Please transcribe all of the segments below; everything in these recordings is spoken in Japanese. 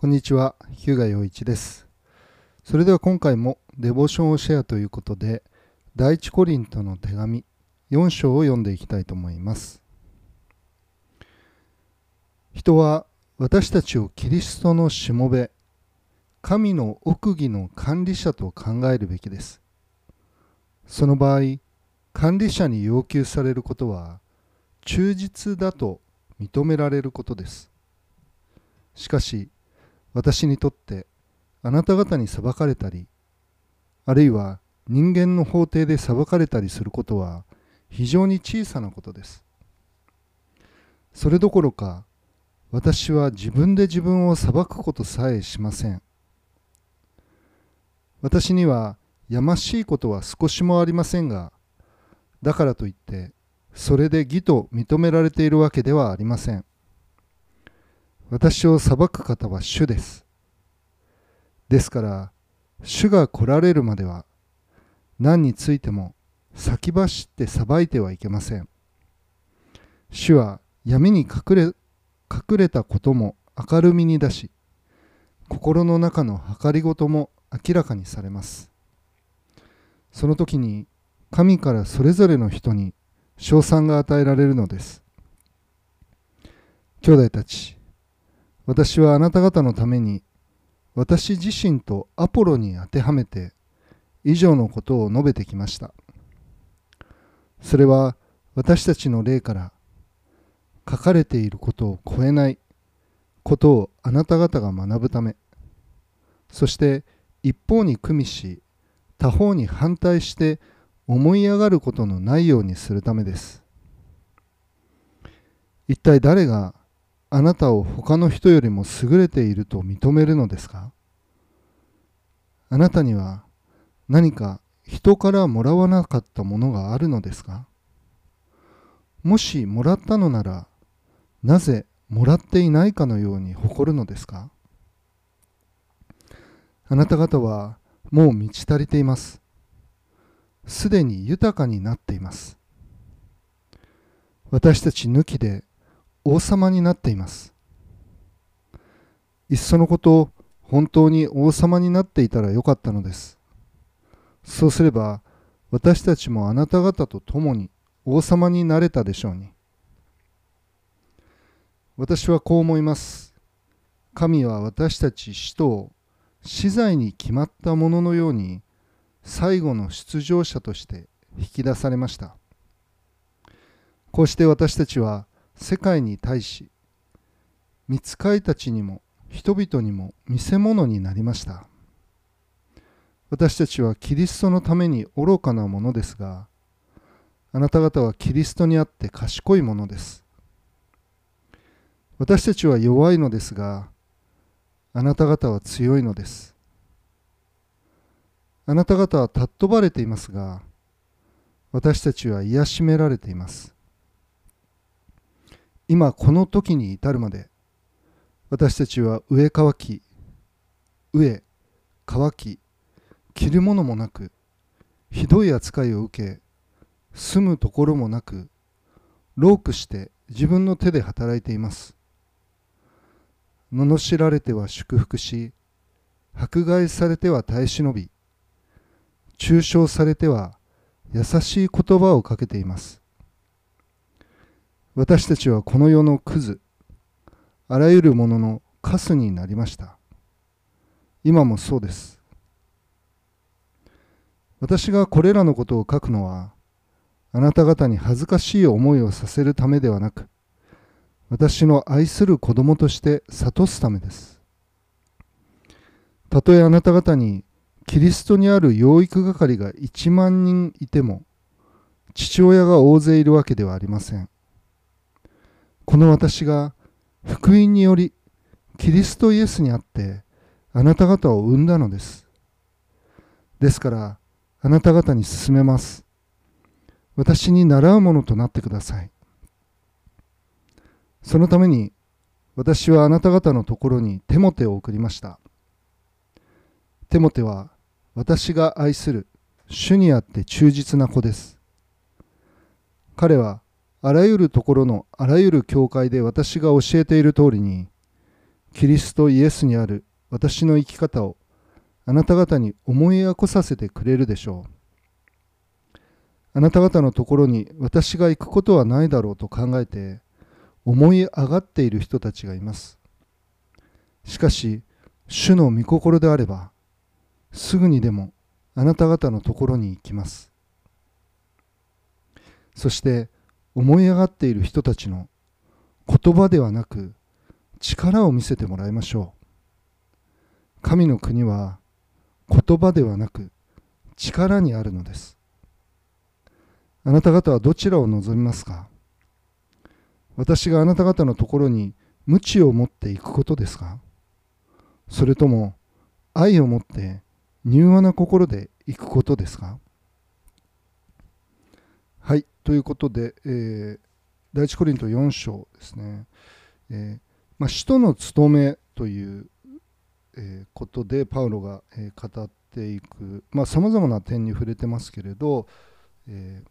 こんにちは、日向洋一です。それでは今回もデボーションをシェアということで、第一コリントの手紙4章を読んでいきたいと思います。人は私たちをキリストのしもべ、神の奥義の管理者と考えるべきです。その場合、管理者に要求されることは、忠実だと認められることです。しかし、私にとってあなた方に裁かれたり、あるいは人間の法廷で裁かれたりすることは非常に小さなことです。それどころか、私は自分で自分を裁くことさえしません。私にはやましいことは少しもありませんが、だからといって、それで義と認められているわけではありません。私を裁く方は主です。ですから、主が来られるまでは、何についても先走って裁いてはいけません。主は闇に隠れ隠れたことも明るみに出し、心の中の計りごとも明らかにされます。その時に神からそれぞれの人に賞賛が与えられるのです。兄弟たち、私はあなた方のために私自身とアポロに当てはめて以上のことを述べてきました。それは私たちの例から書かれていることを超えないことをあなた方が学ぶため、そして一方に組みし、他方に反対して思い上がることのないようにするためです。一体誰があなたを他の人よりも優れていると認めるのですか？あなたには何か人からもらわなかったものがあるのですか？もしもらったのならなぜもらっていないかのように誇るのですか？あなた方はもう満ち足りています。すでに豊かになっています。私たち抜きで王様になっています。いっそのこと本当に王様になっていたらよかったのです。そうすれば私たちもあなた方と共に王様になれたでしょうに。私はこう思います。神は私たち使徒を死罪に決まったもののように最後の出場者として引き出されました。こうして私たちは世界に対し、見つかいたちにも人々にも見せ物になりました。私たちはキリストのために愚かなものですが、あなた方はキリストにあって賢いものです。私たちは弱いのですが、あなた方は強いのです。あなた方は尊ばれていますが、私たちは癒しめられています。今この時に至るまで、私たちは上乾き、上乾き、着るものもなく、ひどい扱いを受け、住むところもなく、ロークして自分の手で働いています。罵られては祝福し、迫害されては耐え忍び、中傷されては優しい言葉をかけています。私たちはこの世のクズ、あらゆるもののカスになりました。今もそうです。私がこれらのことを書くのは、あなた方に恥ずかしい思いをさせるためではなく、私の愛する子供として諭すためです。たとえあなた方にキリストにある養育係が1万人いても、父親が大勢いるわけではありません。この私が福音によりキリストイエスにあってあなた方を生んだのです。ですからあなた方に勧めます。私に習うものとなってください。そのために私はあなた方のところにテモテを送りました。テモテは私が愛する主にあって忠実な子です。彼はあらゆるところのあらゆる教会で私が教えている通りに、キリストイエスにある私の生き方をあなた方に思い起こさせてくれるでしょう。あなた方のところに私が行くことはないだろうと考えて思い上がっている人たちがいます。しかし主の御心であればすぐにでもあなた方のところに行きます。そして思い上がっている人たちの言葉ではなく力を見せてもらいましょう。神の国は言葉ではなく力にあるのです。あなた方はどちらを望みますか？私があなた方のところに無知を持っていくことですか？それとも愛を持って柔和な心で行くことですか？はい。ということで、えー、第一コリント4章ですね、えーまあ、使徒の務めというえことでパウロが、え語っていくさまざ、まな点に触れてますけれど、え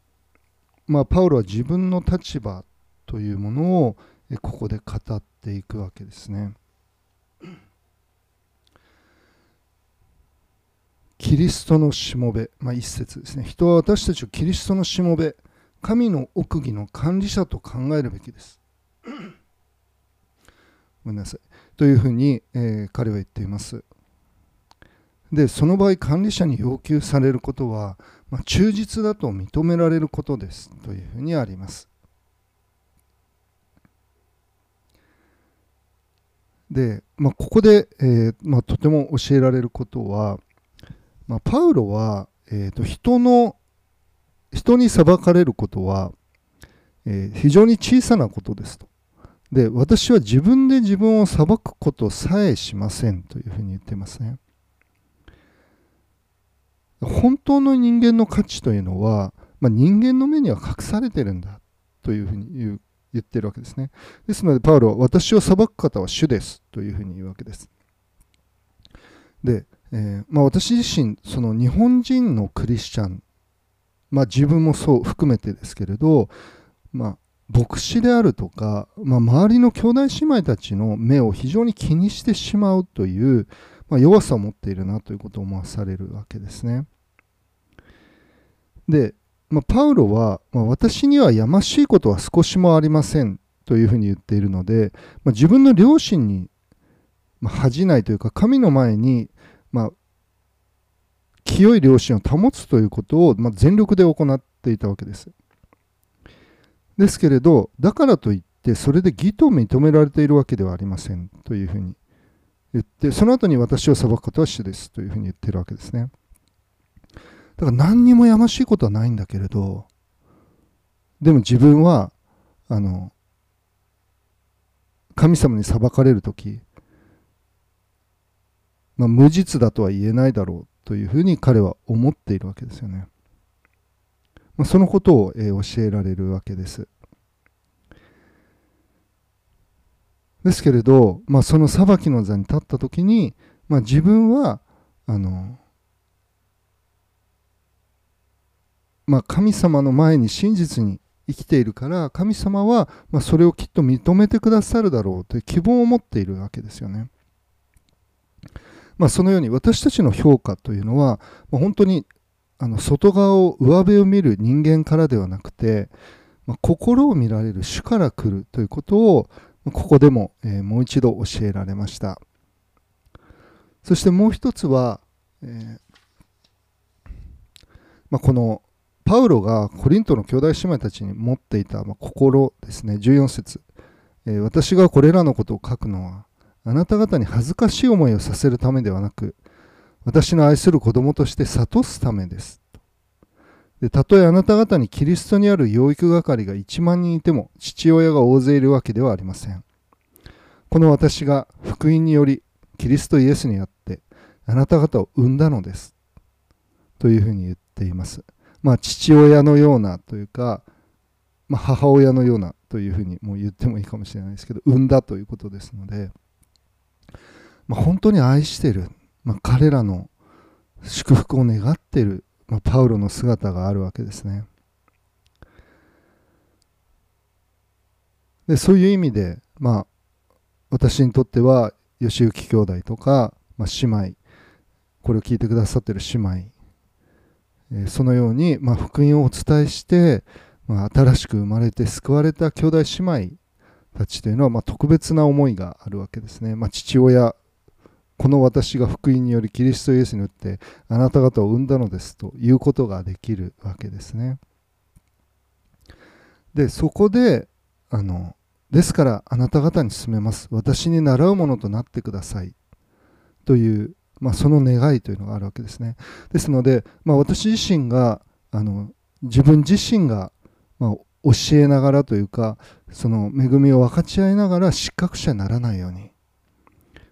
まあ、パウロは自分の立場というものをここで語っていくわけですね。キリストのしもべ、まあ、一節ですね。人は私たちをキリストのしもべ、神の奥義の管理者と考えるべきです。ごめんなさい。というふうに、えー、彼は言っています。で、その場合、管理者に要求されることは、まあ、忠実だと認められることですというふうにあります。で、まあ、ここで、えーまあ、とても教えられることは、まあ、パウロは、えーと、人の人に裁かれることは、えー、非常に小さなことですと。で、私は自分で自分を裁くことさえしませんというふうに言ってますね。本当の人間の価値というのは、まあ、人間の目には隠されてるんだというふうに言う言ってるわけですね。ですので、パウロは私を裁く方は主ですというふうに言うわけです。で、えー、まあ、私自身、その日本人のクリスチャン、まあ、自分もそう含めてですけれど、まあ、牧師であるとか、まあ、周りの兄弟姉妹たちの目を非常に気にしてしまうという、まあ、弱さを持っているなということを思わされるわけですね。で、まあ、パウロは、まあ、私にはやましいことは少しもありませんというふうに言っているので、まあ、自分の良心に、恥じないというか神の前に、まあ、清い良心を保つということを、ま全力で行っていたわけです。ですけれど、だからといって、それで義と認められているわけではありませんというふうに言って、その後に私を裁くことは主ですというふうに言ってるわけですね。だから何にもやましいことはないんだけれど、でも自分は、あの、神様に裁かれる時、まあ、無実だとは言えないだろうというふうに彼は思っているわけですよね。まあ、そのことを、え教えられるわけです。ですけれど、まあ、その裁きの座に立った時に、まあ、自分はあの、まあ、神様の前に真実に生きているから神様は、ま、それをきっと認めてくださるだろうという希望を持っているわけですよね。まあ、そのように私たちの評価というのは、まあ、本当にあの外側を上辺を見る人間からではなくて、まあ、心を見られる主から来るということをここでも、えー、もう一度教えられました。そしてもう一つは、えー、まあ、このパウロがコリントの兄弟姉妹たちに持っていた、ま、心ですね。14節、えー、私がこれらのことを書くのはあなた方に恥ずかしい思いをさせるためではなく私の愛する子供として諭すためです。でたとえあなた方にキリストにある養育係が1万人いても父親が大勢いるわけではありません。この私が福音によりキリストイエスにあってあなた方を産んだのです。というふうに言っています。まあ父親のようなというか、まあ、母親のようなというふうにもう言ってもいいかもしれないですけど産んだということですので、まあ、本当に愛してる。まあ、彼らの祝福を願ってる、まあ、パウロの姿があるわけですね。でそういう意味で、まあ、私にとっては吉行兄弟とか、まあ、姉妹これを聞いてくださってる姉妹、えー、そのように、まあ、福音をお伝えして、まあ、新しく生まれて救われた兄弟姉妹たちというのは、まあ、特別な思いがあるわけですね、まあ、父親この私が福音によりキリストイエスによってあなた方を生んだのですということができるわけですね。でそこであのですからあなた方に進めます私に習うものとなってくださいという、まあ、その願いというのがあるわけですね。ですので、まあ、私自身があの自分自身が、まあ、教えながらというかその恵みを分かち合いながら失格者にならないように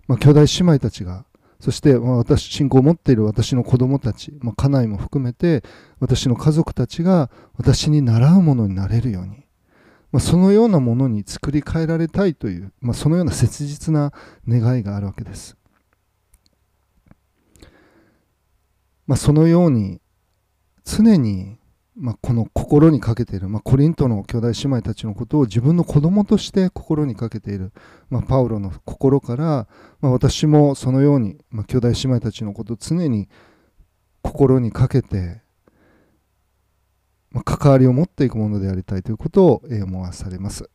まあ、兄弟姉妹たちがそして、まあ、私信仰を持っている私の子供たち、まあ、家内も含めて私の家族たちが私に習うものになれるように、まあ、そのようなものに作り変えられたいという、まあ、そのような切実な願いがあるわけです。まあ、そのように常にまあ、この心にかけている、まあ、コリントの兄弟姉妹たちのことを自分の子供として心にかけている、まあ、パウロの心から、まあ、私もそのように、まあ、兄弟姉妹たちのことを常に心にかけて、まあ、関わりを持っていくものでありたいということを思わされます。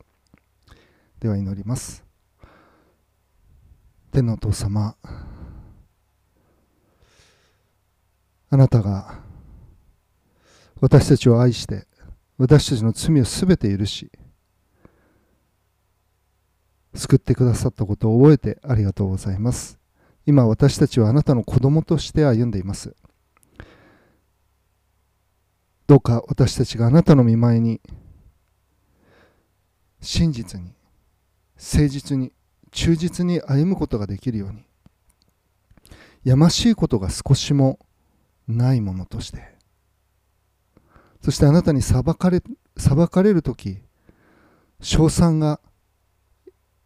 では祈ります。天のお父様あなたが私たちを愛して私たちの罪をすべて許し救ってくださったことを覚えてありがとうございます。今私たちはあなたの子供として歩んでいます。どうか私たちがあなたの見舞いに真実に誠実に忠実に歩むことができるようにやましいことが少しもないものとしてそしてあなたに裁かれ裁かれる時称賛が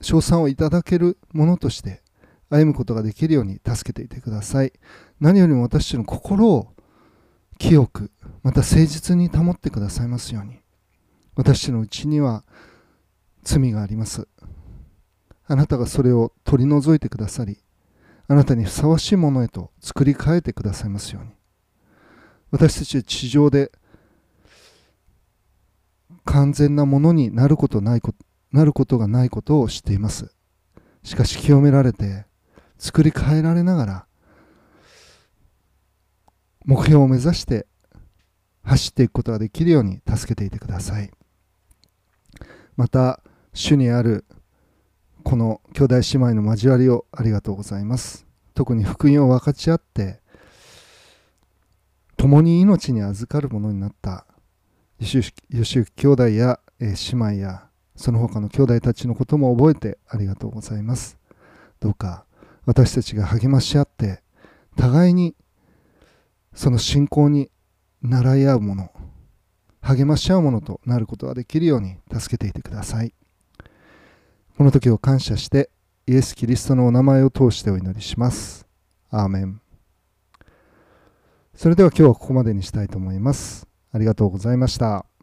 称賛をいただけるものとして歩むことができるように助けていてください。何よりも私たちの心を清くまた誠実に保ってくださいますように。私たちのうちには罪があります。あなたがそれを取り除いてくださりあなたにふさわしいものへと作り変えてくださいますように。私たちは地上で完全なものになることないことなることがないことを知っています。しかし清められて作り変えられながら目標を目指して走っていくことができるように助けていてください。また主にあるこの兄弟姉妹の交わりをありがとうございます。特に福音を分かち合って共に命に預かるものになった。吉行兄弟や、え、姉妹やその他の兄弟たちのことも覚えてありがとうございます。どうか私たちが励まし合って互いにその信仰に習い合うもの励まし合うものとなることができるように助けていてください。この時を感謝してイエス・キリストのお名前を通してお祈りします。アーメン。それでは今日はここまでにしたいと思います。ありがとうございました。